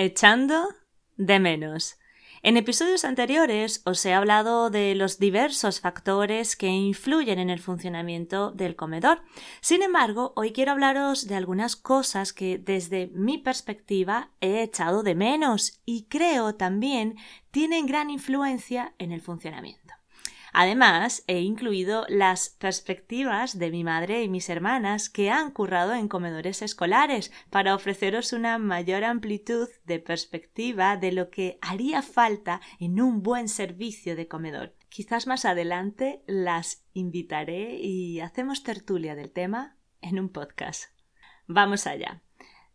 Echando de menos. En episodios anteriores os he hablado de los diversos factores que influyen en el funcionamiento del comedor. Sin embargo, hoy quiero hablaros de algunas cosas que desde mi perspectiva he echado de menos y creo también tienen gran influencia en el funcionamiento. Además, he incluido las perspectivas de mi madre y mis hermanas que han currado en comedores escolares para ofreceros una mayor amplitud de perspectiva de lo que haría falta en un buen servicio de comedor. Quizás más adelante las invitaré y hacemos tertulia del tema en un podcast. Vamos allá.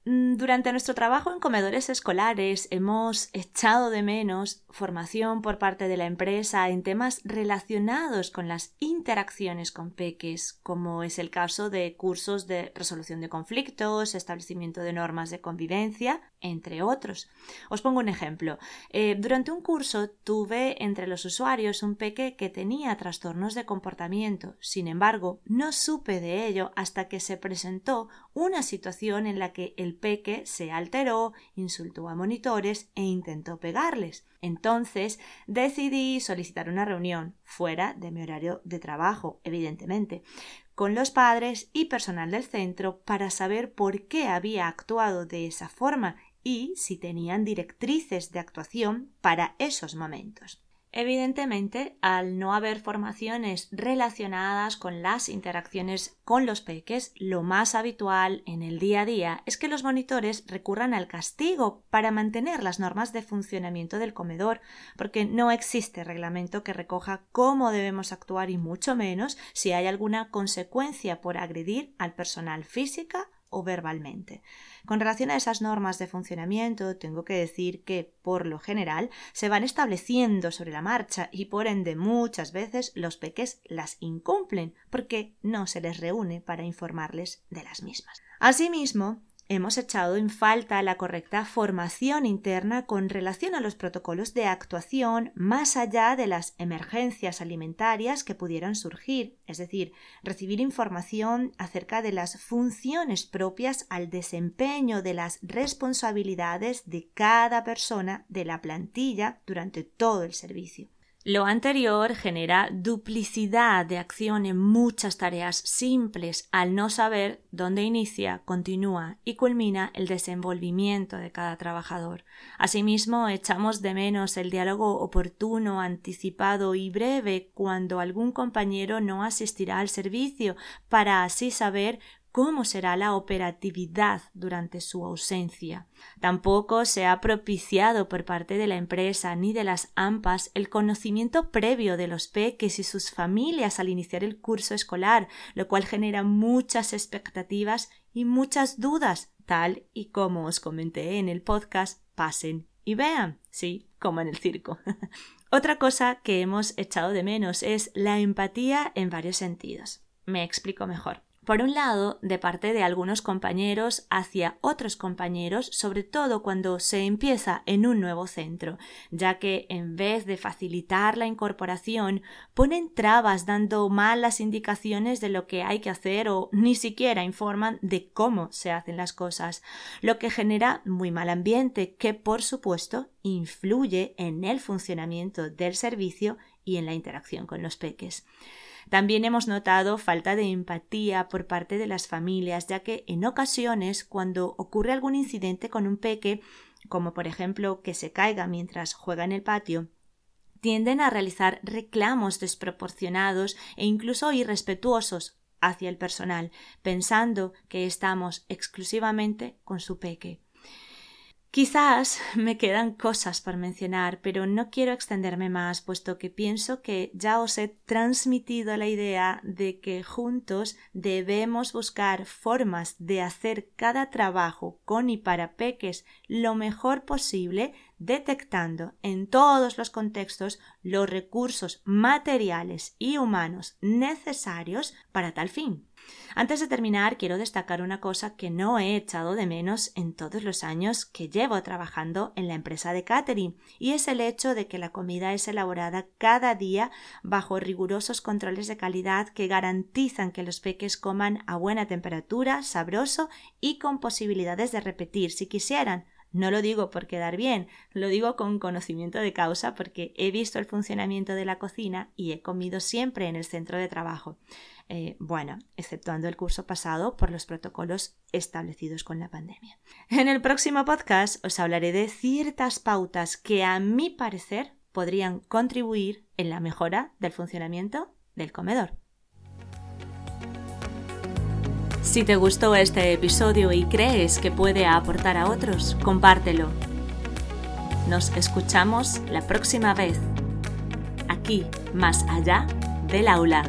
Mm, durante nuestro trabajo en comedores escolares hemos echado de menos formación por parte de la empresa en temas relacionados con las interacciones con peques, como es el caso de cursos de resolución de conflictos, establecimiento de normas de convivencia, entre otros. Os pongo un ejemplo. Eh, durante un curso tuve entre los usuarios un peque que tenía trastornos de comportamiento. Sin embargo, no supe de ello hasta que se presentó una situación en la que el peque se alteró, insultó a monitores e intentó pegarles. Entonces decidí solicitar una reunión fuera de mi horario de trabajo, evidentemente, con los padres y personal del centro para saber por qué había actuado de esa forma y si tenían directrices de actuación para esos momentos. Evidentemente, al no haber formaciones relacionadas con las interacciones con los peques, lo más habitual en el día a día es que los monitores recurran al castigo para mantener las normas de funcionamiento del comedor, porque no existe reglamento que recoja cómo debemos actuar y mucho menos si hay alguna consecuencia por agredir al personal física o verbalmente. Con relación a esas normas de funcionamiento, tengo que decir que, por lo general, se van estableciendo sobre la marcha y por ende muchas veces los peques las incumplen porque no se les reúne para informarles de las mismas. Asimismo, hemos echado en falta la correcta formación interna con relación a los protocolos de actuación más allá de las emergencias alimentarias que pudieran surgir, es decir, recibir información acerca de las funciones propias al desempeño de las responsabilidades de cada persona de la plantilla durante todo el servicio. Lo anterior genera duplicidad de acción en muchas tareas simples al no saber dónde inicia, continúa y culmina el desenvolvimiento de cada trabajador. Asimismo, echamos de menos el diálogo oportuno, anticipado y breve cuando algún compañero no asistirá al servicio para así saber cómo será la operatividad durante su ausencia. Tampoco se ha propiciado por parte de la empresa ni de las AMPAs el conocimiento previo de los peques y sus familias al iniciar el curso escolar, lo cual genera muchas expectativas y muchas dudas, tal y como os comenté en el podcast Pasen y vean, sí, como en el circo. Otra cosa que hemos echado de menos es la empatía en varios sentidos. Me explico mejor por un lado, de parte de algunos compañeros hacia otros compañeros, sobre todo cuando se empieza en un nuevo centro, ya que en vez de facilitar la incorporación, ponen trabas dando malas indicaciones de lo que hay que hacer o ni siquiera informan de cómo se hacen las cosas, lo que genera muy mal ambiente que, por supuesto, influye en el funcionamiento del servicio y en la interacción con los peques. También hemos notado falta de empatía por parte de las familias, ya que en ocasiones cuando ocurre algún incidente con un peque, como por ejemplo que se caiga mientras juega en el patio, tienden a realizar reclamos desproporcionados e incluso irrespetuosos hacia el personal, pensando que estamos exclusivamente con su peque. Quizás me quedan cosas por mencionar, pero no quiero extenderme más, puesto que pienso que ya os he transmitido la idea de que juntos debemos buscar formas de hacer cada trabajo con y para peques lo mejor posible, detectando en todos los contextos los recursos materiales y humanos necesarios para tal fin. Antes de terminar, quiero destacar una cosa que no he echado de menos en todos los años que llevo trabajando en la empresa de catering, y es el hecho de que la comida es elaborada cada día bajo rigurosos controles de calidad que garantizan que los peques coman a buena temperatura, sabroso y con posibilidades de repetir si quisieran, no lo digo por quedar bien, lo digo con conocimiento de causa porque he visto el funcionamiento de la cocina y he comido siempre en el centro de trabajo. Eh, bueno, exceptuando el curso pasado por los protocolos establecidos con la pandemia. En el próximo podcast os hablaré de ciertas pautas que a mi parecer podrían contribuir en la mejora del funcionamiento del comedor. Si te gustó este episodio y crees que puede aportar a otros, compártelo. Nos escuchamos la próxima vez, aquí, más allá del aula.